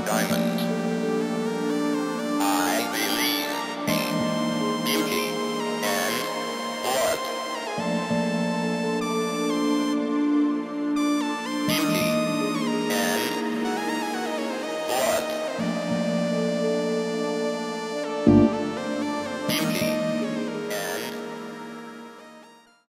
Diamond.